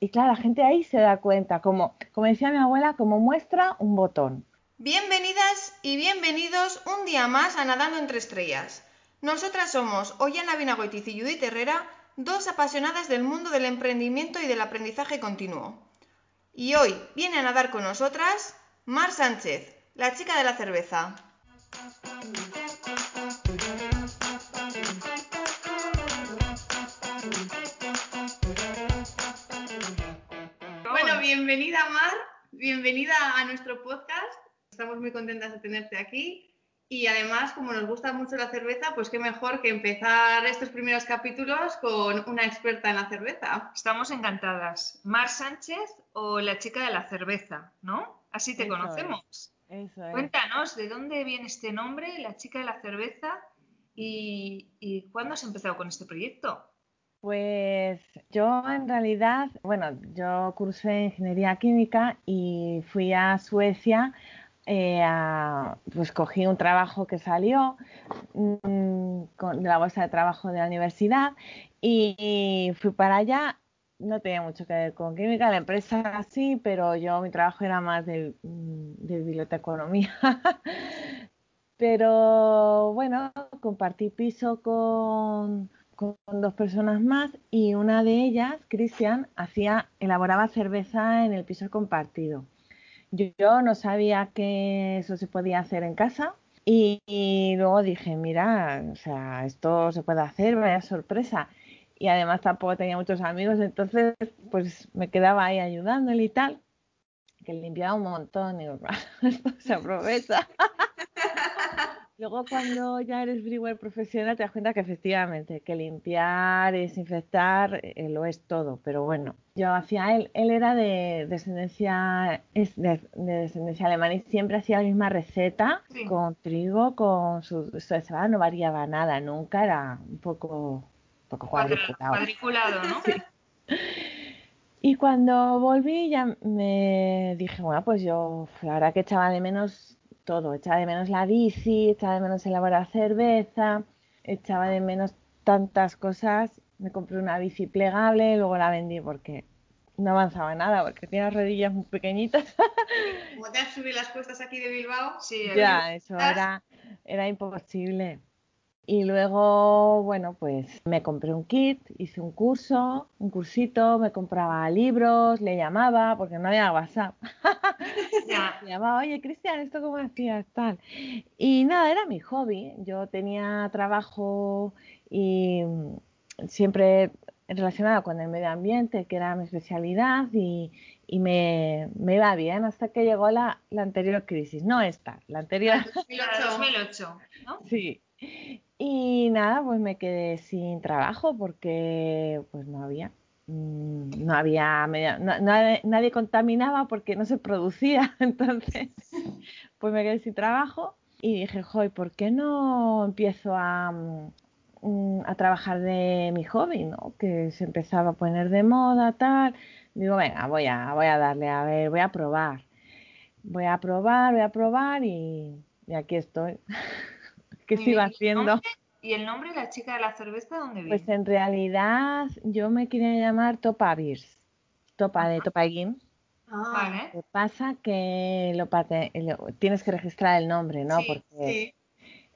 Y claro, la gente ahí se da cuenta, como, como decía mi abuela, como muestra un botón. Bienvenidas y bienvenidos un día más a Nadando entre Estrellas. Nosotras somos Ollana Vinagoitiz y Judith Herrera, dos apasionadas del mundo del emprendimiento y del aprendizaje continuo. Y hoy viene a nadar con nosotras Mar Sánchez, la chica de la cerveza. Bienvenida Mar, bienvenida a nuestro podcast. Estamos muy contentas de tenerte aquí. Y además, como nos gusta mucho la cerveza, pues qué mejor que empezar estos primeros capítulos con una experta en la cerveza. Estamos encantadas. Mar Sánchez o la chica de la cerveza, ¿no? Así te Eso es. conocemos. Eso es. Cuéntanos, ¿de dónde viene este nombre, la chica de la cerveza? ¿Y, y cuándo has empezado con este proyecto? Pues yo en realidad, bueno, yo cursé ingeniería química y fui a Suecia, eh, pues cogí un trabajo que salió mm, con- la bolsa de trabajo de la universidad y, fui para allá. No tenía mucho que ver con química, la empresa sí, pero yo mi trabajo era más de, mm, de biblioteconomía. Pero bueno, compartí piso con, con dos personas más y una de ellas, Cristian, hacía, elaboraba cerveza en el piso compartido. Yo, yo no sabía que eso se podía hacer en casa y, luego dije, mira, o sea, esto se puede hacer, vaya sorpresa. Y además tampoco tenía muchos amigos, entonces pues me quedaba ahí ayudándole y tal, que limpiaba un montón y digo, esto se aprovecha. Luego cuando ya eres brewer profesional te das cuenta que efectivamente que limpiar y desinfectar eh, lo es todo, pero bueno, yo hacía él, él era de descendencia es de, de descendencia alemana y siempre hacía la misma receta Sí. con trigo, con su, su cebada, no variaba nada, nunca era un poco, un poco cuadriculado. Cuadriculado, ¿no? Y cuando volví ya me dije, bueno, pues yo la verdad que echaba de menos todo, echaba de menos la bici, echaba de menos elaborar cerveza, echaba de menos tantas cosas. Me compré una bici plegable, luego la vendí porque no avanzaba nada, porque tenía las rodillas muy pequeñitas. Como te has subido las cuestas aquí de Bilbao, Sí, Ya, eso era, era imposible. Y luego, bueno, pues me compré un kit, hice un curso, un cursito, me compraba libros, le llamaba, porque no había WhatsApp. Le llamaba, oye, Cristian, ¿esto cómo hacías? Tal. Y nada, era mi hobby. Yo tenía trabajo y mm, siempre relacionado con el medio ambiente, que era mi especialidad, y, y me, me iba bien hasta que llegó la, la anterior crisis. No esta, la anterior. 2008. Era 2008, ¿no? Sí. Y nada, pues me quedé sin trabajo porque pues no había. mm, No había media- nadie, nadie contaminaba porque no se producía. Entonces, pues me quedé sin trabajo y dije, joy, ¿por qué no empiezo a, mm, a trabajar de mi hobby, ¿no? Que se empezaba a poner de moda, tal. Digo, venga, voy a, voy a darle, a ver, voy a probar. Voy a probar, voy a probar y aquí estoy. ¿Qué. ¿Y el haciendo? nombre- ¿Y el nombre, la chica de la cerveza, dónde viene? Pues en realidad yo me quería llamar Topa Beers. Topa de Topaguín. Ah, Vale. Lo que pasa que lo tienes que registrar el nombre, ¿no? Sí, Porque sí.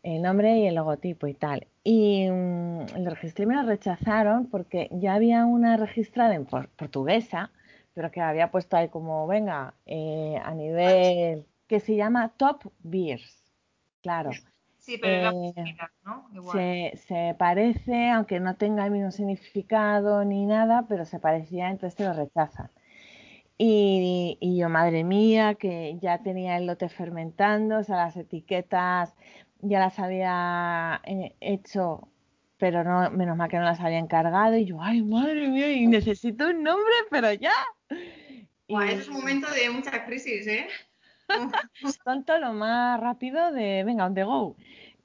el nombre y el logotipo y tal. Y mm, lo registré y me lo rechazaron porque ya había una registrada en por- portuguesa, pero que había puesto ahí como, venga, eh, a nivel que se llama Top Beers. Claro. Sí, pero era Eh, ¿no? Igual. Se, se parece, aunque no tenga el mismo significado ni nada, pero se parecía, entonces te lo rechazan. Y, y yo, madre mía, que ya tenía el lote fermentando, o sea, las etiquetas ya las había eh, hecho, pero no, menos mal que no las había encargado. Y yo, ay, madre mía, y necesito un nombre, pero ya. Y ese es un momento de mucha crisis, ¿eh? tonto lo más rápido de, venga, on the go.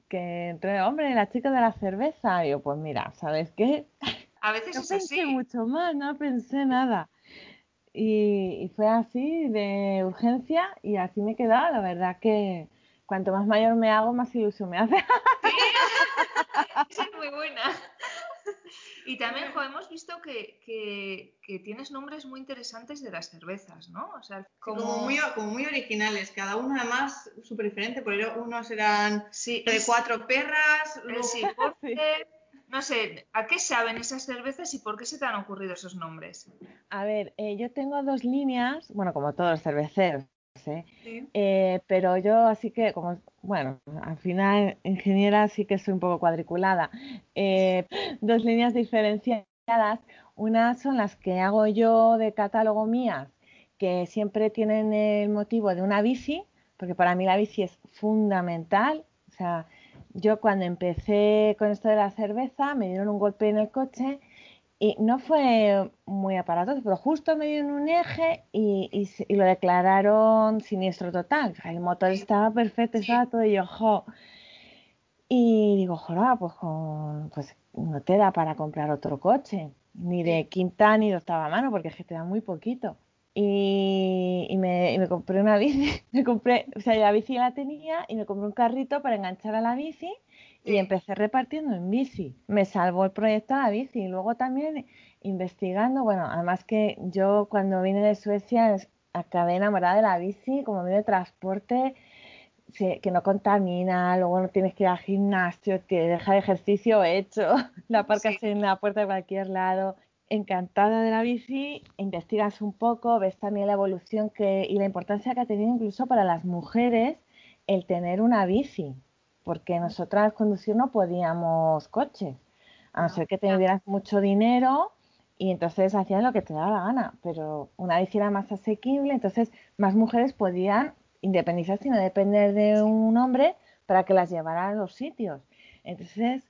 Que entre, hombre, la chica de la cerveza. Y yo, pues mira, ¿sabes qué? A veces No es pensé así. mucho más, no pensé nada. Y, y fue así de urgencia y así me he quedado. La verdad que cuanto más mayor me hago, más ilusión me hace. Y también, jo, hemos visto que, que, que tienes nombres muy interesantes de las cervezas, ¿no? O sea, Sí, como, muy, como muy originales, cada uno además súper diferente, porque unos eran Sí, de es- cuatro perras, luego- no sé, ¿a qué saben esas cervezas y por qué se te han ocurrido esos nombres? A ver, eh, yo tengo dos líneas, bueno, como todos los cerveceros, ¿eh? Sí. Eh, pero yo así que, como, bueno, al final, ingeniera sí que soy un poco cuadriculada. Eh, dos líneas diferenciadas. Unas son las que hago yo de catálogo mías, que siempre tienen el motivo de una bici, porque para mí la bici es fundamental. O sea, yo cuando empecé con esto de la cerveza, me dieron un golpe en el coche y no fue muy aparatoso, pero justo me dieron un eje y, y y lo declararon siniestro total. El motor estaba perfecto, estaba todo y yo, jo. Y digo, joder, pues, con- pues no te da para comprar otro coche, ni de quinta ni de octava mano, porque es que te da muy poquito. Y, y me, y me compré una bici, me compré, o sea, la bici la tenía y me compré un carrito para enganchar a la bici y empecé repartiendo en bici. Me salvó el proyecto a la bici y luego también investigando, bueno, además que yo cuando vine de Suecia acabé enamorada de la bici como medio de transporte que no contamina, luego no tienes que ir al gimnasio, te deja el ejercicio hecho, la aparcas Sí. en la puerta de cualquier lado. Encantada de la bici, investigas un poco, ves también la evolución que, y la importancia que ha tenido incluso para las mujeres el tener una bici, porque nosotras conducir no podíamos coches, a no No, ser que tuvieras mucho dinero y entonces hacían lo que te daba la gana, pero una bici era más asequible, entonces más mujeres podían independizarse y no depender de un hombre para que las llevara a los sitios. Entonces,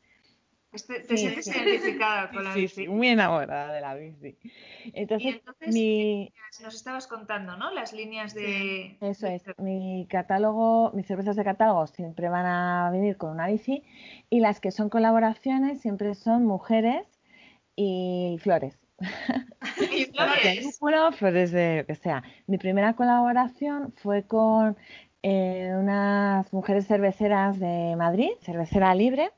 Este- ¿Te Sí, sientes sí. identificada con la sí, bici? sí, muy enamorada de la bici. Y Entonces, entonces, mi, nos estabas contando, ¿no? Las líneas de... eso es, mi catálogo, mis cervezas de catálogo siempre van a venir con una bici y las que son colaboraciones siempre son mujeres y flores. Y Flores flores de lo que sea. Mi primera colaboración fue con eh, unas mujeres cerveceras de Madrid, cervecera libre,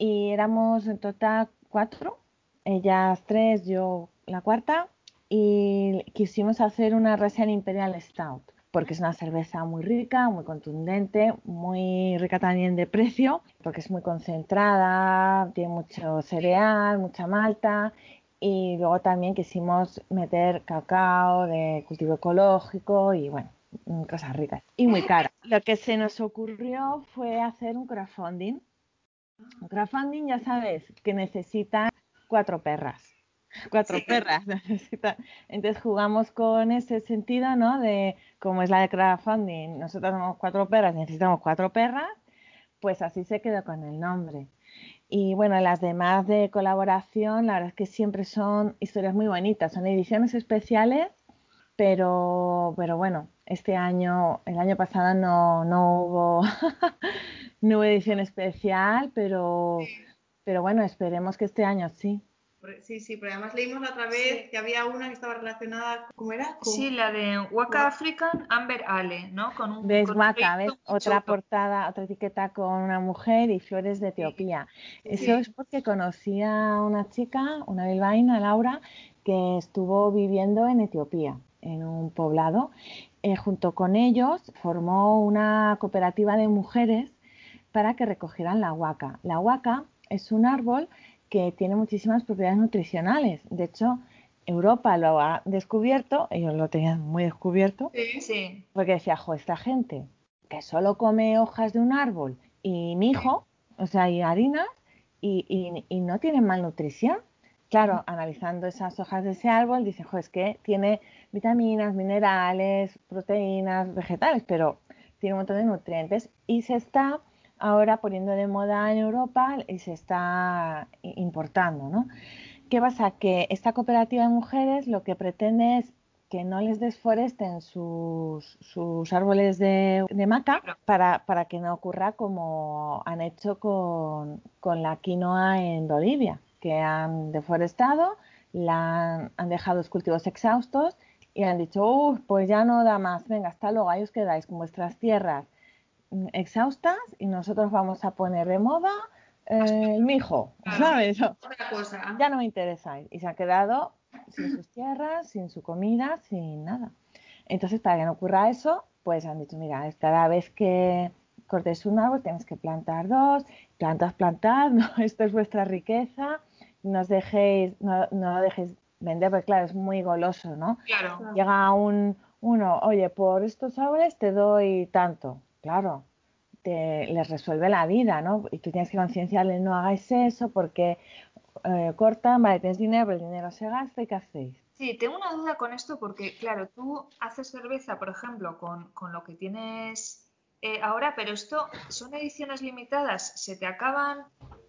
y éramos en total cuatro, ellas tres, yo la cuarta, y quisimos hacer una Russian Imperial Stout, porque es una cerveza muy rica, muy contundente, muy rica también de precio, porque es muy concentrada, tiene mucho cereal, mucha malta, y luego también quisimos meter cacao de cultivo ecológico y bueno, cosas ricas y muy caras. Lo que se nos ocurrió fue hacer un crowdfunding. Un crowdfunding ya sabes que necesita cuatro perras. Cuatro Sí. perras necesita. Entonces jugamos con ese sentido, ¿no? De como es la de crowdfunding, nosotros somos cuatro perras, necesitamos cuatro perras, pues así se quedó con el nombre. Y bueno, las demás de colaboración, la verdad es que siempre son historias muy bonitas, son ediciones especiales, pero, pero bueno, este año, el año pasado no, no hubo, no hubo edición especial, pero, Sí. pero bueno, esperemos que este año sí. Sí, sí, pero además leímos la otra vez Sí. que había una que estaba relacionada, ¿cómo era? Sí, la de Waka African Amber Ale, ¿no? Con un, ¿Ves, con un Guaca? proyecto ¿Ves? Otra portada, otra etiqueta con una mujer y flores de Etiopía. Eso Sí. es porque conocí a una chica, una bilbaína, Laura, que estuvo viviendo en Etiopía, en un poblado. Eh, junto con ellos formó una cooperativa de mujeres para que recogieran la huaca. La huaca es un árbol que tiene muchísimas propiedades nutricionales. De hecho, Europa lo ha descubierto, ellos lo tenían muy descubierto, Sí. Sí, porque decía, jo, esta gente que solo come hojas de un árbol y mijo, o sea, y harinas, y, y- y no tienen malnutrición. Claro, analizando esas hojas de ese árbol, dicen, jo, es que tiene vitaminas, minerales, proteínas, vegetales, pero tiene un montón de nutrientes y se está ahora poniendo de moda en Europa y se está i- importando, ¿no? ¿Qué pasa? Que esta cooperativa de mujeres lo que pretende es que no les desforesten sus, sus árboles de, de maca para, para que no ocurra como han hecho con, con la quinoa en Bolivia, que han deforestado, la han, han dejado los cultivos exhaustos y han dicho, "Uf, pues ya no da más, venga, hasta luego, ahí os quedáis con vuestras tierras exhaustas y nosotros vamos a poner de moda eh, el mijo, ¿sabes? Otra cosa. Ya no me interesa. Y se ha quedado sin sus tierras, sin su comida, sin nada. Entonces, para que no ocurra eso, pues han dicho, mira, cada vez que cortes un árbol tienes que plantar dos, plantas, plantad, ¿no? esto es vuestra riqueza, no os dejéis, no, no lo dejéis vender, porque claro, es muy goloso, ¿no? Claro. Llega un, uno, oye, por estos árboles te doy tanto, claro, te, les resuelve la vida, ¿no? Y tú tienes que concienciarles, no hagáis eso porque eh, cortan, vale, tienes dinero, pero el dinero se gasta, ¿y qué hacéis? Sí, tengo una duda con esto porque, claro, tú haces cerveza, por ejemplo, con, con lo que tienes eh, ahora, pero esto son ediciones limitadas, se te acaban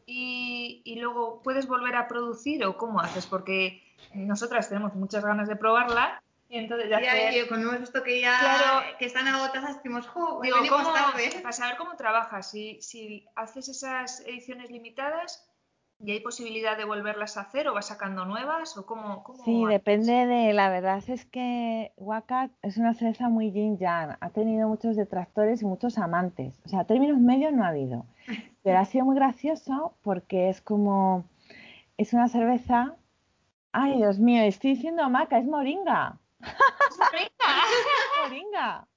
y, y luego puedes volver a producir o cómo haces, porque nosotras tenemos muchas ganas de probarla y entonces Ya, hacer- y cuando hemos visto que ya Claro. que están agotadas, decimos, ¡jo! Digo, ¿cómo- tarde! para saber cómo trabajas, si, si haces esas ediciones limitadas y hay posibilidad de volverlas a hacer o vas sacando nuevas o cómo... cómo Sí, haces? depende de, la verdad es que Waka es una cerveza muy yin yang, ha tenido muchos detractores y muchos amantes, o sea, términos medios no ha habido, pero ha sido muy gracioso porque es como, es una cerveza, ay Dios mío, estoy diciendo maca, es moringa, moringa,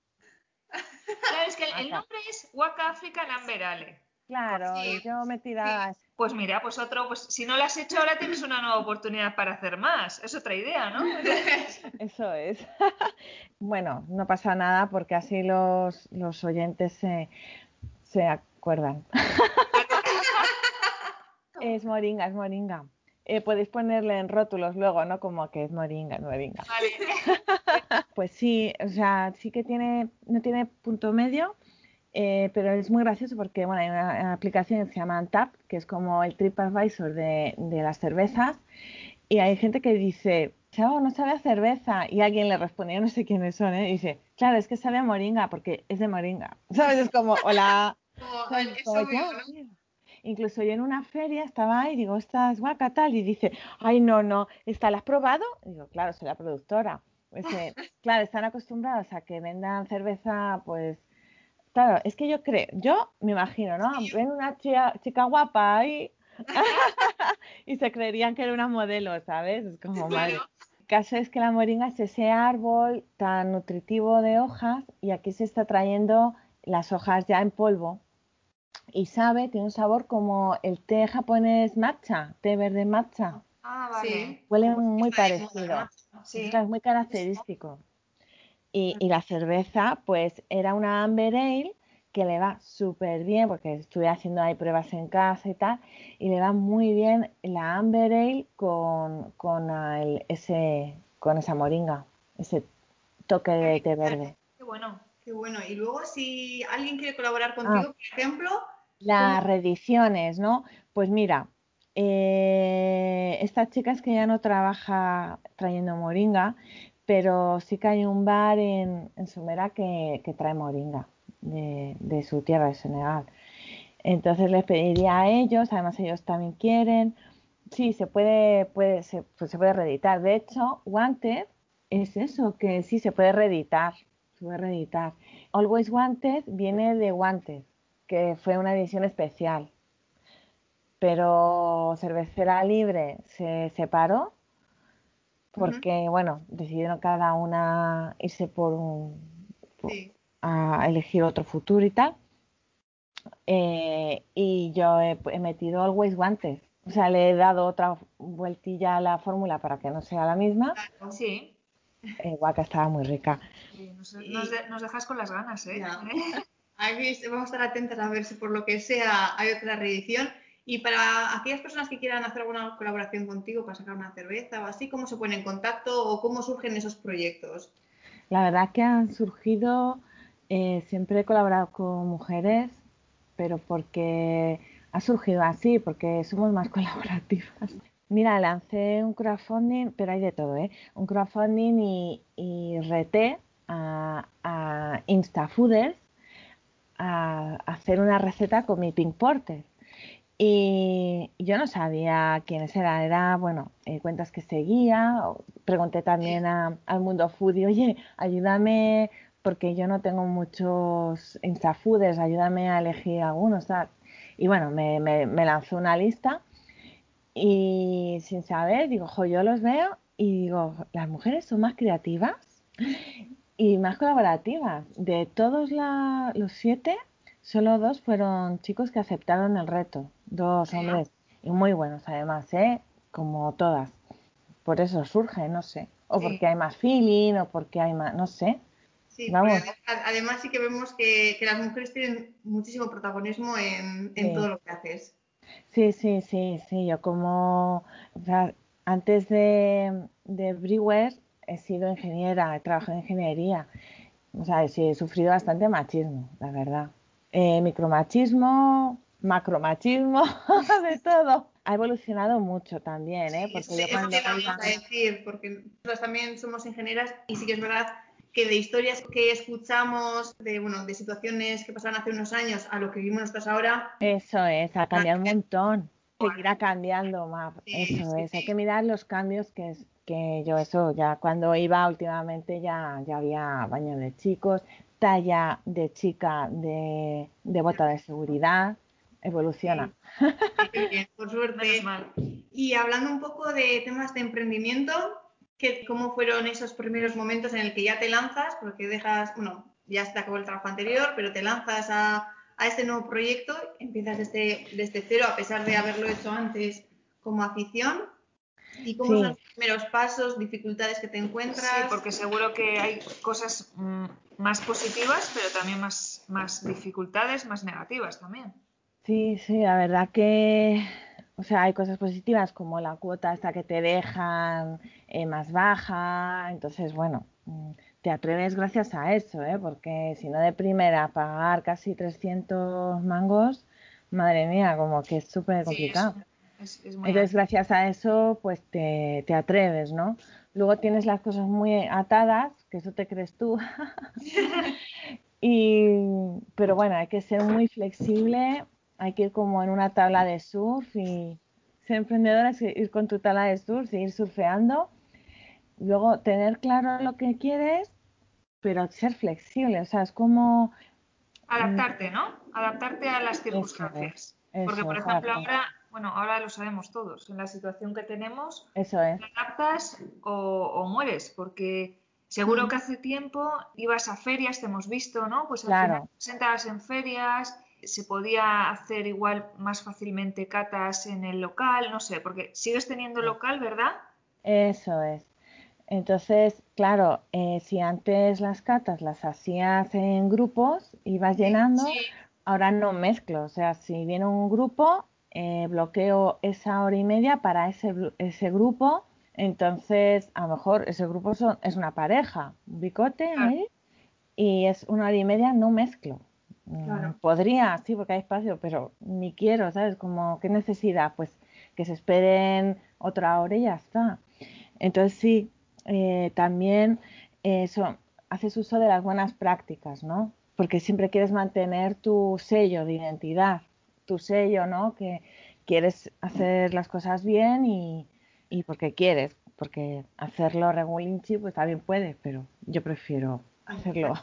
Claro, es que el, nombre es Waka African Amber Ale. claro, Sí, yo me tiraba, Pues mira, pues otro, pues si no lo has hecho ahora tienes una nueva oportunidad para hacer más. Es otra idea, ¿no? eso es, bueno, no pasa nada porque así los, los oyentes se, se acuerdan. Es moringa, es moringa. Eh, podéis ponerle en rótulos luego, ¿no? Como que es moringa, moringa. Vale. Pues sí, o sea, sí que tiene, no tiene punto medio, eh, pero es muy gracioso porque, bueno, hay una, aplicación que se llama Tap, que es como el TripAdvisor de, de las cervezas, y hay gente que dice, chavo, no sabe a cerveza, y alguien le responde, yo no sé quiénes son, ¿eh? Y dice, claro, es que sabe a moringa, porque es de moringa. ¿Sabes? Es como, hola. Como, es obvio, ¿no? Incluso yo en una feria estaba ahí digo, esta es guaca tal, y dice, ay, no, no, ¿esta la has probado? Y digo, claro, soy la productora. Dice, claro, están acostumbrados a que vendan cerveza, pues, claro, es que yo creo, yo me imagino, ¿no? Ven una chica, chica guapa ahí y se creerían que era una modelo, ¿sabes? Es como, madre. El caso es que la moringa es ese árbol tan nutritivo de hojas y aquí se está trayendo las hojas ya en polvo y sabe, tiene un sabor como el té japonés matcha, té verde matcha. Ah, vale. Sí. Huele muy parecido. es muy característico. Y, y la cerveza, pues era una Amber Ale que le va súper bien, porque estuve haciendo ahí pruebas en casa y tal, y le va muy bien la Amber Ale con, con, el- ese, con esa moringa, ese toque de té verde. Qué bueno. Qué bueno. Y luego, si alguien quiere colaborar contigo, por ejemplo, Las reediciones, ¿no? Pues mira, eh, esta chica es que ya no trabaja trayendo moringa, pero sí que hay un bar en, en Somera que, que trae moringa de, de su tierra, de Senegal. Entonces les pediría a ellos, además ellos también quieren. Sí, se puede, puede, se, pues se puede reeditar. De hecho, Wanted es eso, que sí se puede reeditar. Se puede reeditar. Always Wanted viene de Wanted, que fue una edición especial. Pero Cervecera Libre se separó porque, bueno, decidieron cada una irse por un, por- sí. a elegir otro futuro y tal. Eh, y yo he, he metido Always Wanted. O sea, le he dado otra vueltilla a la fórmula para que no sea la misma. claro. Sí. Eh, guaca estaba muy rica. Sí, Nos, nos de- nos dejas con las ganas, ¿eh? Vamos a estar atentas a ver si por lo que sea hay otra reedición. Y para aquellas personas que quieran hacer alguna colaboración contigo para sacar una cerveza o así, ¿cómo se ponen en contacto o cómo surgen esos proyectos? La verdad que han surgido, eh, siempre he colaborado con mujeres, pero porque ha surgido así, porque somos más colaborativas. Mira, lancé un crowdfunding, pero hay de todo, ¿eh? Un crowdfunding y, y reté a, a Instafooders a, hacer una receta con mi Pink Porter. Y yo no sabía quiénes eran, era, bueno, eh, cuentas que seguía. Pregunté también a- al mundo foodie, oye, ayúdame, porque yo no tengo muchos instafooders, ayúdame a elegir algunos. Y bueno, me, me, me lanzó una lista y sin saber, digo, jo, yo los veo y digo, las mujeres son más creativas y más colaborativas. De todos la, los siete, solo dos fueron chicos que aceptaron el reto, dos hombres, y muy buenos además, ¿eh? como todas. Por eso surge, no sé. O Sí. porque hay más feeling, o porque hay más, no sé. Sí, Vamos. además sí que vemos que, que las mujeres tienen muchísimo protagonismo en, en Sí. todo lo que haces. Sí, sí, sí, sí. Yo como, o sea, antes de, de Brewer he sido ingeniera, he trabajado en ingeniería. O sea, sí, he sufrido bastante machismo, la verdad. Eh, micromachismo, macromachismo, de todo. Ha evolucionado mucho también, ¿eh? Sí, Porque eso, yo eso cuando te íbamos iba- a decir, porque nosotros también somos ingenieras y sí que es verdad que de historias que escuchamos, de, bueno, de situaciones que pasaron hace unos años a lo que vivimos nosotros ahora, Eso es, ha cambiado un montón. Seguirá cambiando más. Sí, Eso sí, es, hay sí. que mirar los cambios que, es- que yo eso, ya cuando iba últimamente ya, ya había baño de chicos, talla de chica de, de bota de seguridad, evoluciona. bien, por suerte. Y hablando un poco de temas de emprendimiento, ¿qué, ¿cómo fueron esos primeros momentos en el que ya te lanzas? Porque dejas, bueno, ya se te acabó el trabajo anterior, pero te lanzas a, a este nuevo proyecto, empiezas desde, desde cero, a pesar de haberlo hecho antes como afición. ¿Y cómo Sí. son los primeros pasos, dificultades que te encuentras? Sí, porque seguro que hay cosas mm, más positivas, pero también más, más dificultades, más negativas también. Sí, sí, la verdad que, o sea, hay cosas positivas como la cuota esta que te dejan eh, más baja, entonces, bueno, mm, te atreves gracias a eso, ¿eh? Porque si no de primera pagar casi 300 mangos, madre mía, como que es súper complicado. Es, es muy Entonces, gracias a eso, pues te, te atreves, ¿no? Luego tienes las cosas muy atadas, que eso te crees tú. y, pero bueno, hay que ser muy flexible, hay que ir como en una tabla de surf y ser emprendedora es ir con tu tabla de surf y ir surfeando. Luego tener claro lo que quieres, pero ser flexible, o sea, es como... Adaptarte, ¿no? Adaptarte a las Eso circunstancias. Porque, por ejemplo, ahora, bueno, ahora lo sabemos todos, en la situación que tenemos, Eso es, te adaptas o, o mueres, porque seguro Mm. que hace tiempo ibas a ferias, te hemos visto, ¿no? Pues al Claro. final sentabas en ferias, se podía hacer igual más fácilmente catas en el local, no sé, porque sigues teniendo local, ¿verdad? eso es. Entonces, claro, eh, si antes las catas las hacías en grupos, ibas llenando, Sí, ahora no mezclo. O sea, si viene un grupo, eh, bloqueo esa hora y media para ese, ese grupo. Entonces, a lo mejor ese grupo son, es una pareja, un bicote ahí, y es una hora y media, no mezclo. Mm, Claro. Podría, sí, porque hay espacio, pero ni quiero, ¿sabes? Como, ¿qué necesidad? Pues que se esperen otra hora y ya está. Entonces sí, eh, también eso, haces uso de las buenas prácticas, ¿no? Porque siempre quieres mantener tu sello de identidad, tu sello, ¿no? Que quieres hacer las cosas bien y, y porque quieres, porque hacerlo regulinchi pues también puedes, pero yo prefiero hacerlo.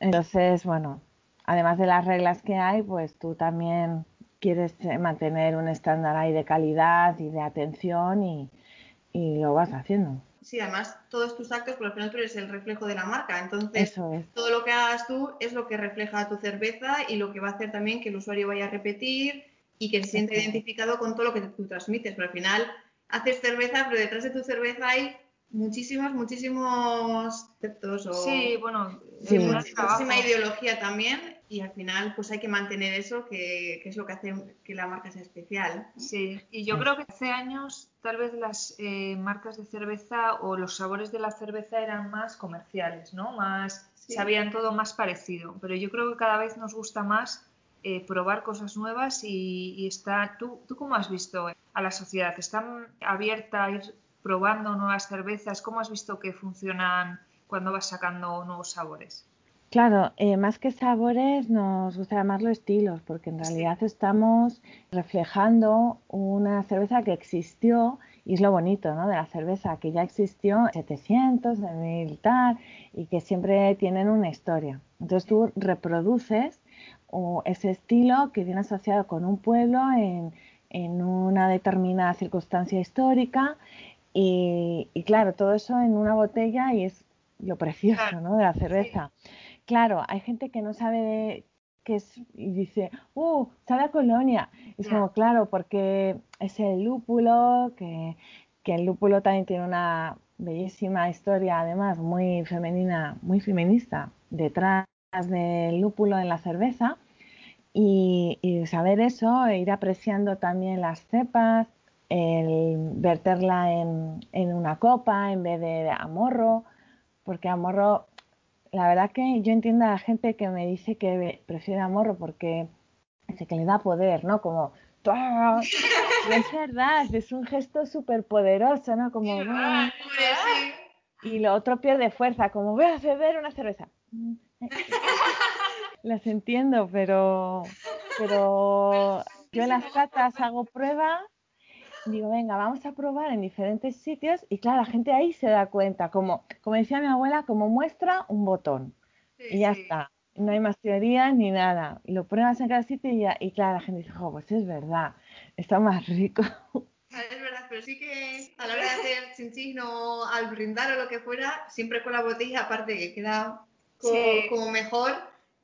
Entonces, bueno, además de las reglas que hay, pues tú también quieres eh, mantener un estándar ahí de calidad y de atención y, y lo vas haciendo. Sí, además, todos tus actos, por al final tú eres el reflejo de la marca. Entonces, Eso es. todo lo que hagas tú es lo que refleja tu cerveza y lo que va a hacer también que el usuario vaya a repetir y que se sienta identificado con todo lo que tú transmites. Pero al final haces cerveza, pero detrás de tu cerveza hay muchísimos, muchísimos conceptos o sí, bueno, Sí. muchísima ideología también y al final pues hay que mantener eso que, que es lo que hace que la marca sea especial. Sí, y yo creo que hace años tal vez las eh, marcas de cerveza o los sabores de la cerveza eran más comerciales, ¿no? Más, Sí. sabían todo más parecido, pero yo creo que cada vez nos gusta más eh, probar cosas nuevas y, y está, ¿tú, ¿tú cómo has visto a la sociedad? ¿Están abierta a ir probando nuevas cervezas? ¿Cómo has visto que funcionan cuando vas sacando nuevos sabores? Claro, eh, más que sabores nos gusta llamarlo estilos, porque en realidad estamos reflejando una cerveza que existió y es lo bonito, ¿no? De la cerveza que ya existió en 700, en 1000 tal y que siempre tienen una historia. Entonces tú reproduces o ese estilo que viene asociado con un pueblo en, en una determinada circunstancia histórica y, claro, todo eso en una botella y es lo precioso, ¿no? De la cerveza. Claro, hay gente que no sabe de qué es y dice, ¡uh! Sabe a colonia. es como, claro, porque es el lúpulo, que, que el lúpulo también tiene una bellísima historia, además muy femenina, muy feminista, detrás del lúpulo en la cerveza. Y, saber eso, e ir apreciando también las cepas, el verterla en, en, una copa en vez de a morro, porque a morro, la verdad que yo entiendo a la gente que me dice que prefiere a morro porque dice que le da poder, ¿no? Como, es verdad, es un gesto súper poderoso, ¿no? Como, y lo otro pierde fuerza, como voy a beber una cerveza. Las entiendo, pero, pero yo en las catas hago pruebas, digo, venga, vamos a probar en diferentes sitios y claro, la gente ahí se da cuenta, como, como decía mi abuela, como muestra un botón y ya está. No hay más teorías ni nada. Lo pruebas en cada sitio y, ya, y claro, la gente dice, oh, pues es verdad, está más rico. Es verdad, pero sí que a la hora de hacer chinchín o al brindar o lo que fuera, siempre con la botella, aparte que queda como, mejor,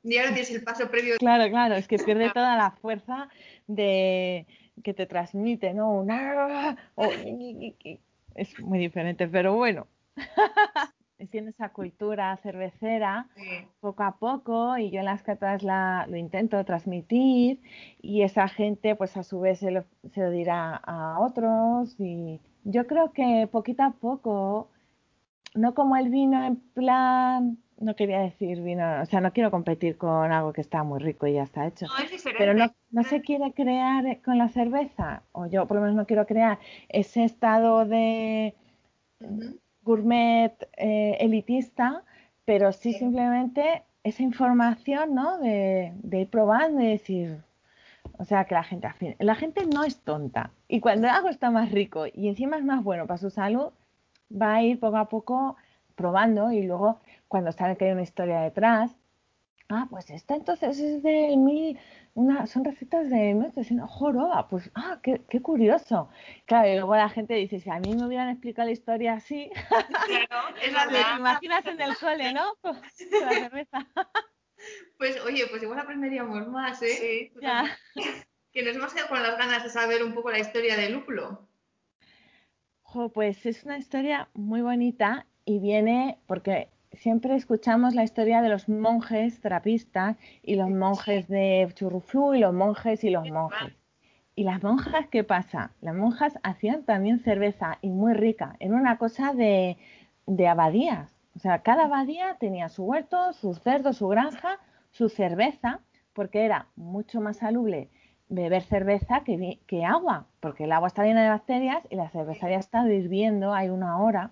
y ahora tienes el paso previo. Claro, claro, es que pierde toda la fuerza de que te transmite, ¿no? Una... es muy diferente, pero bueno. tiene esa cultura cervecera poco a poco y yo en las catas la, lo intento transmitir y esa gente pues a su vez se lo, se lo dirá a otros y yo creo que poquito a poco, no como el vino en plan no quería decir vino, o sea, no quiero competir con algo que está muy rico y ya está hecho. No, es diferente. Pero no, no se quiere crear con la cerveza, o yo por lo menos no quiero crear ese estado de gourmet eh, elitista, pero sí, simplemente esa información, ¿no? De, de, ir probando y decir, o sea, que la gente, la gente no es tonta. Y cuando algo está más rico y encima es más bueno para su salud, va a ir poco a poco probando y luego cuando sabe que hay una historia detrás, ah, pues esta entonces es de mil, una, son recetas de 1300, joroba, pues, ah, qué, qué, curioso. Claro, y luego la gente dice, si a mí me hubieran explicado la historia así, claro, es la te imaginas en el cole, ¿no? Con, la cerveza. Pues, oye, pues igual aprenderíamos más, ¿eh? Sí, ya. Que nos hemos quedado con las ganas de saber un poco la historia del lúpulo. Jo, pues es una historia muy bonita y viene porque siempre escuchamos la historia de los monjes trapistas y los monjes de Churruflú y los monjes y los monjes. ¿Y las monjas qué pasa? Las monjas hacían también cerveza y muy rica, en una cosa de, de abadías. O sea, cada abadía tenía su huerto, sus cerdos, su granja, su cerveza, porque era mucho más salubre beber cerveza que, que agua, porque el agua está llena de bacterias y la cerveza ya está hirviendo, hay una hora.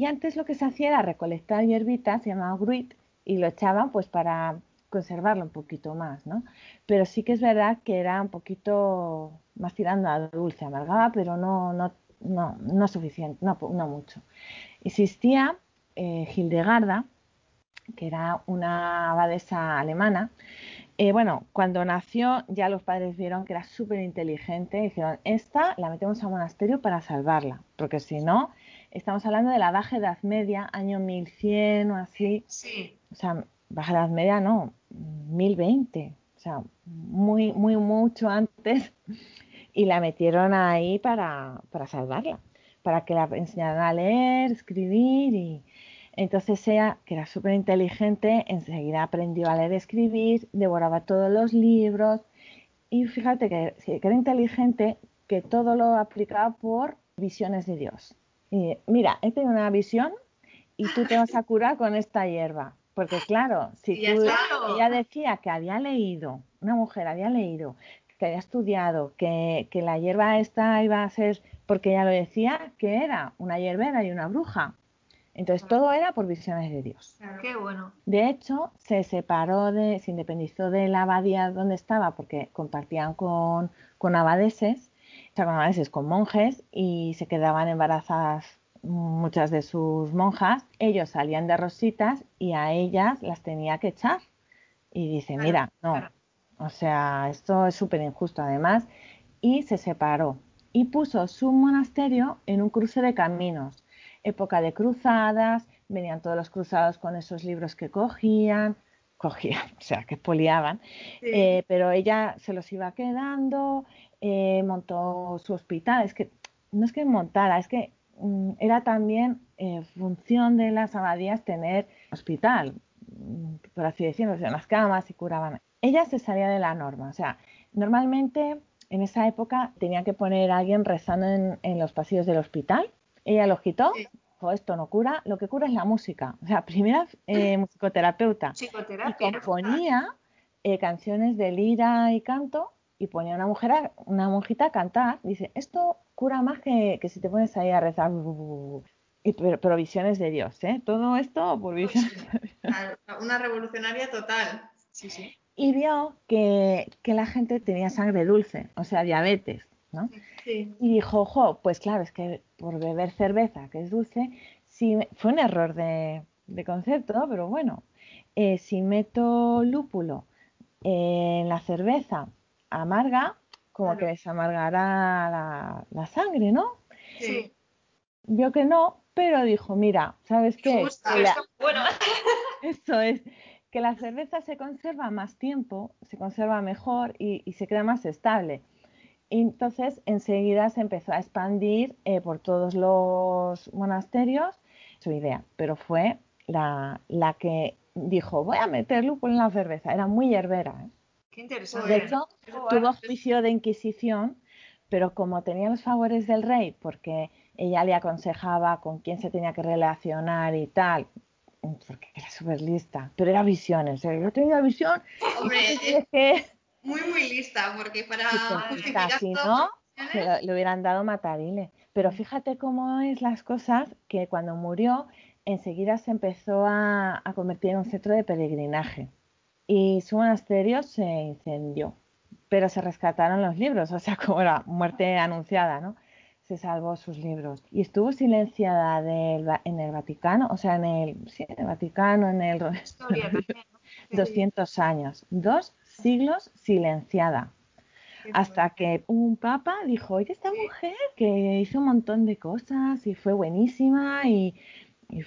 Y antes lo que se hacía era recolectar hierbitas, se llamaba gruit, y lo echaban pues para conservarlo un poquito más, ¿no? Pero sí que es verdad que era un poquito más tirando a dulce, amargaba, pero no, no, no, no suficiente, no, no mucho. Existía eh, Hildegarda, que era una abadesa alemana. Eh, bueno, cuando nació ya los padres vieron que era súper inteligente y dijeron, esta la metemos al monasterio para salvarla, porque si no, estamos hablando de la Baja Edad Media, año 1100 o así. Sí. O sea, Baja Edad Media no, 1020, o sea, muy, muy, mucho antes. Y la metieron ahí para, para salvarla, para que la enseñaran a leer, escribir y... Entonces ella, que era súper inteligente, enseguida aprendió a leer y escribir, devoraba todos los libros y fíjate que, que era inteligente, que todo lo aplicaba por visiones de Dios mira, he tenido una visión y tú te vas a curar con esta hierba. Porque claro, si tú, ella decía que había leído, una mujer había leído, que había estudiado, que, que la hierba esta iba a ser, porque ella lo decía, que era una hierbera y una bruja. Entonces todo era por visiones de Dios. Qué bueno. De hecho, se separó de, se independizó de la abadía donde estaba porque compartían con, con abadeses con monjes y se quedaban embarazadas muchas de sus monjas. Ellos salían de rositas y a ellas las tenía que echar. Y dice, mira, no, O sea, esto es súper injusto además. Y se separó y puso su monasterio en un cruce de caminos. Época de cruzadas, venían todos los cruzados con esos libros que cogían, cogían, o sea, que expoliaban, eh, pero ella se los iba quedando, eh, montó su hospital, es que no es que montara, es que mm, era también eh, función de las abadías tener hospital, mm, por así decirlo, en las camas y curaban. Ella se salía de la norma, o sea, normalmente en esa época tenía que poner a alguien rezando en, los pasillos del hospital, ella los quitó, esto no cura, lo que cura es la música. O sea, primera eh, musicoterapeuta. Psicoterapia. Y componía eh, canciones de lira y canto y ponía una mujer, una monjita a cantar. Dice, esto cura más que, si te pones ahí a rezar. Y provisiones de Dios, ¿eh? Todo esto por visiones. Una revolucionaria total. Sí, sí. Y vio que, que la gente tenía sangre dulce, o sea, diabetes. ¿no? Y dijo, ojo, pues claro, es que por beber cerveza, que es dulce, si fue un error de, concepto, pero bueno, eh, si meto lúpulo en la cerveza amarga, como que desamargará la, la sangre, ¿no? Sí. Vio que no, pero dijo, mira, ¿sabes qué? bueno. Eso es, que la cerveza se conserva más tiempo, se conserva mejor y, y se queda más estable. Entonces, enseguida se empezó a expandir eh, por todos los monasterios su idea, pero fue la, que dijo, voy a meter lúpulo en la cerveza. Era muy herbera. ¿eh? Qué interesante. De hecho, tuvo juicio de inquisición, pero como tenía los favores del rey, porque ella le aconsejaba con quién se tenía que relacionar y tal, porque era súper lista, pero era visiones. ¿eh? Yo tenía visión. Hombre, es que muy, muy lista, porque para justificar si no, le, hubieran dado matarile. Pero fíjate cómo es las cosas que cuando murió, enseguida se empezó a, convertir en un centro de peregrinaje. Y su monasterio se incendió, pero se rescataron los libros, o sea, como era muerte anunciada, ¿no? Se salvó sus libros. Y estuvo silenciada en el Vaticano, o sea, en el, sí, en el Vaticano, en el... 200 años. Dos siglos silenciada. Hasta que un papa dijo, oye, esta mujer que hizo un montón de cosas y fue buenísima y,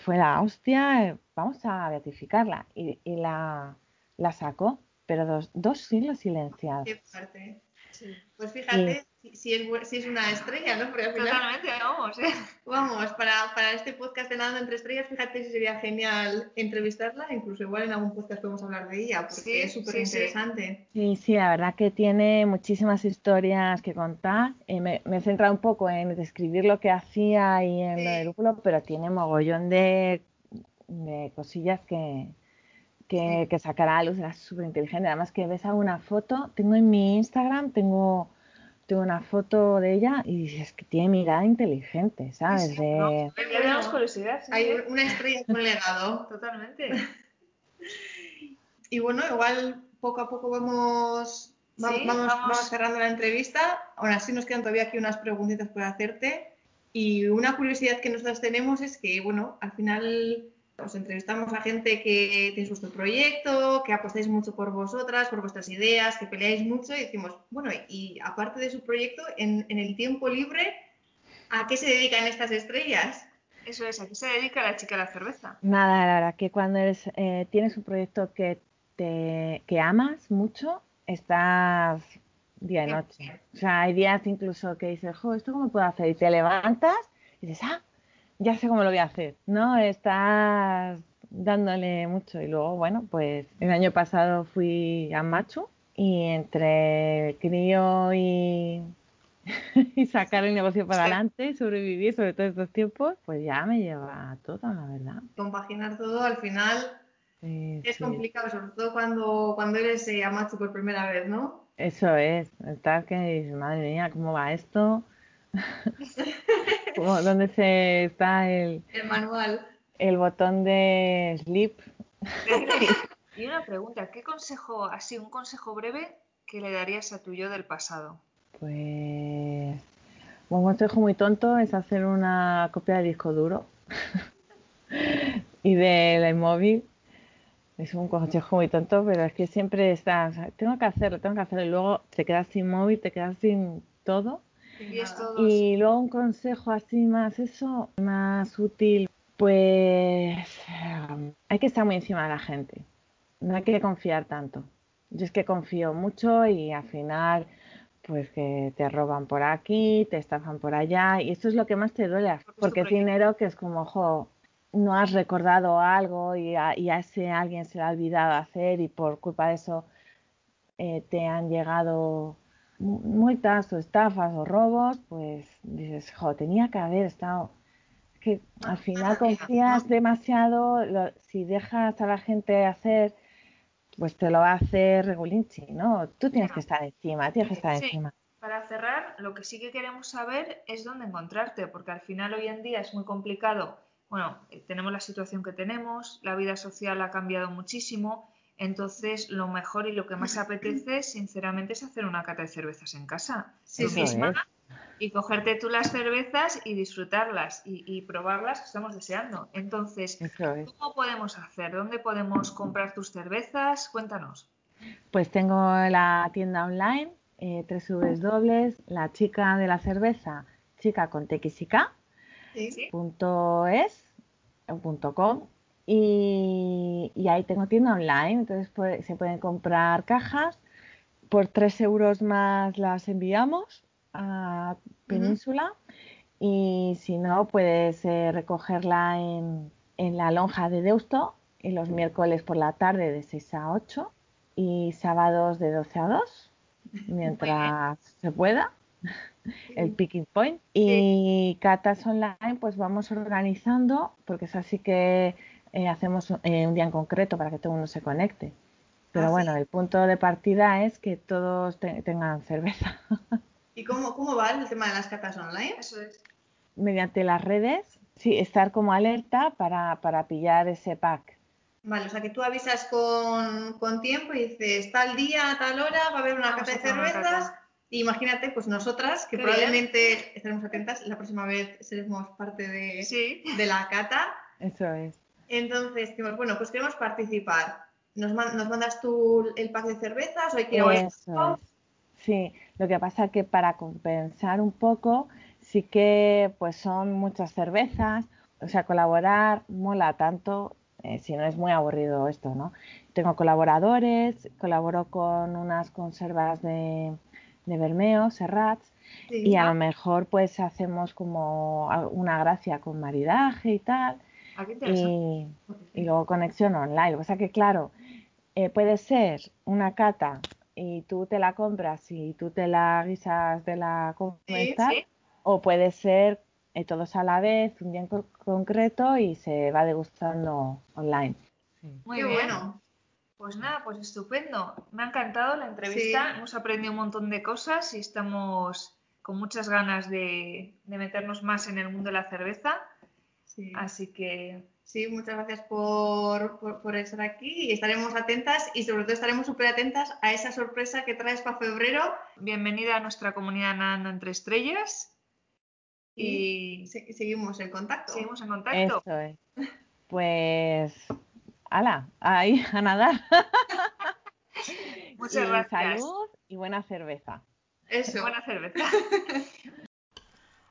fue la hostia, vamos a beatificarla. Y, la, la, sacó, pero dos, dos siglos silenciados. Qué Pues fíjate, si, es, si es una estrella, ¿no? Porque Totalmente, vamos. ¿eh? Vamos, para, para este podcast de Nadando entre Estrellas, fíjate si sería genial entrevistarla, incluso igual en algún podcast podemos hablar de ella, porque es súper interesante. Sí, sí, la verdad que tiene muchísimas historias que contar. Eh, me, me, he centrado un poco en describir lo que hacía y en lo del lúpulo, pero tiene mogollón de, de cosillas que, que, que sacará a luz, era súper inteligente. Además que ves alguna foto, tengo en mi Instagram, tengo tengo una foto de ella y dices que tiene mirada inteligente, ¿sabes? de... curiosidad. Hay una estrella con legado. Totalmente. y bueno, igual poco a poco vamos, vamos, vamos, cerrando la entrevista. Aún así nos quedan todavía aquí unas preguntitas por hacerte. Y una curiosidad que nosotros tenemos es que, bueno, al final os entrevistamos a gente que tenéis vuestro proyecto, que apostáis mucho por vosotras, por vuestras ideas, que peleáis mucho y decimos, bueno, y aparte de su proyecto, en, el tiempo libre, ¿a qué se dedican estas estrellas? Eso es, ¿a qué se dedica la chica de la cerveza? Nada, la verdad que cuando eres, eh, tienes un proyecto que, te, que amas mucho, estás día y noche. O sea, hay días incluso que dices, jo, ¿esto cómo puedo hacer? Y te levantas y dices, ah, ya sé cómo lo voy a hacer, ¿no? Estás dándole mucho. Y luego, bueno, pues el año pasado fui a Machu y entre crío y, y sacar el negocio para adelante y sobrevivir sobre todo estos tiempos, pues ya me lleva todo, la verdad. Compaginar todo al final es complicado, sobre todo cuando, cuando eres eh, a Machu por primera vez, ¿no? Eso es, estar que dices, madre mía, ¿cómo va esto? ¿Dónde se está el, el manual? El botón de sleep. y una pregunta, ¿qué consejo, así un consejo breve, que le darías a tu yo del pasado? Pues un consejo muy tonto es hacer una copia de disco duro y del móvil Es un consejo muy tonto, pero es que siempre estás, tengo que hacerlo, tengo que hacerlo, y luego te quedas sin móvil, te quedas sin todo. Y luego un consejo así más eso, más útil, pues eh, hay que estar muy encima de la gente. No hay que confiar tanto. Yo es que confío mucho y al final pues que te roban por aquí, te estafan por allá y esto es lo que más te duele, Porque es dinero que es como, jo, no has recordado algo y a, y a ese alguien se le ha olvidado hacer y por culpa de eso eh, te han llegado multas o estafas o robos, pues dices, jo, tenía que haber estado. Es que al final confías demasiado, lo- si dejas a la gente hacer, pues te lo va a hacer regulinchi, ¿no? Tú tienes que estar encima, tienes que estar Sí. encima. Para cerrar, lo que sí que queremos saber es dónde encontrarte, porque al final hoy en día es muy complicado. Bueno, eh, tenemos la situación que tenemos, la vida social ha cambiado muchísimo, entonces lo mejor y lo que más apetece, sinceramente, es hacer una cata de cervezas en casa. Sí, tú misma, es. y cogerte tú las cervezas y disfrutarlas y, y probarlas que estamos deseando. Entonces, es. ¿cómo podemos hacer? ¿Dónde podemos comprar tus cervezas? Cuéntanos. Pues tengo la tienda online, eh, www, la chica de la cerveza, chica con TXK, Sí. ¿Sí? punto es o punto com y, y ahí tengo tienda online, entonces puede- se pueden comprar cajas, por 3 euros más las enviamos a Península y si no puedes eh, recogerla en, en la lonja de Deusto y los miércoles por la tarde de 6 a 8 y sábados de 12 a 2 mientras se pueda el picking point. Y catas online pues vamos organizando porque es así que eh, hacemos eh, un día en concreto para que todo el mundo se conecte pero Ah, sí. bueno el punto de partida es que todos te- tengan cerveza ¿Y cómo, cómo va el tema de las catas online? Eso es. mediante las redes sí estar como alerta para, para pillar ese pack Vale, o sea que tú avisas con, con tiempo y dices, tal día, tal hora, va a haber una Vamos cata de cervezas. cata. Y imagínate, pues nosotras, que Qué probablemente estaremos atentas, la próxima vez seremos parte de, Sí. de la cata. eso es Entonces, decimos, bueno, pues queremos participar. ¿Nos, man- nos mandas tú el pack de cervezas o hay que Eso es. Sí, lo que pasa que para compensar un poco, sí que pues son muchas cervezas, o sea, colaborar mola tanto, eh, si no es muy aburrido esto, ¿no? Tengo colaboradores, colaboro con unas conservas de, de Bermeo, Serrats, Sí. y a lo mejor pues hacemos como una gracia con maridaje y tal, Ah, qué y, y luego conexión online. Lo que pasa que, claro, eh, puede ser una cata y tú te la compras y tú te la guisas de la Sí, sí. o puede ser eh, todos a la vez, un día en co- concreto y se va degustando online. Muy Qué bien. bueno. Pues nada, pues estupendo. Me ha encantado la entrevista. Sí. Hemos aprendido un montón de cosas y estamos con muchas ganas de, de meternos más en el mundo de la cerveza. Sí. Así que Sí, muchas gracias por, por, por estar aquí y estaremos atentas y sobre todo estaremos súper atentas a esa sorpresa que traes para febrero bienvenida a nuestra comunidad Nadando entre Estrellas y y se- seguimos en contacto. seguimos en contacto. Eso es. Pues, ala, ahí a nadar. Muchas Y gracias. salud y buena cerveza. Eso. Buena cerveza.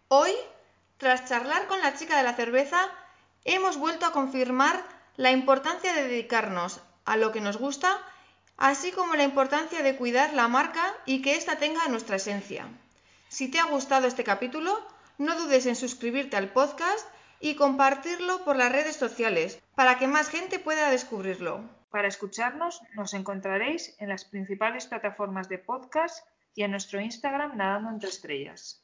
Hoy, tras charlar con la chica de la cerveza, hemos vuelto a confirmar la importancia de dedicarnos a lo que nos gusta, así como la importancia de cuidar la marca y que ésta tenga nuestra esencia. Si te ha gustado este capítulo, no dudes en suscribirte al podcast y compartirlo por las redes sociales para que más gente pueda descubrirlo. Para escucharnos nos encontraréis en las principales plataformas de podcast y en nuestro Instagram Nadando entre Estrellas.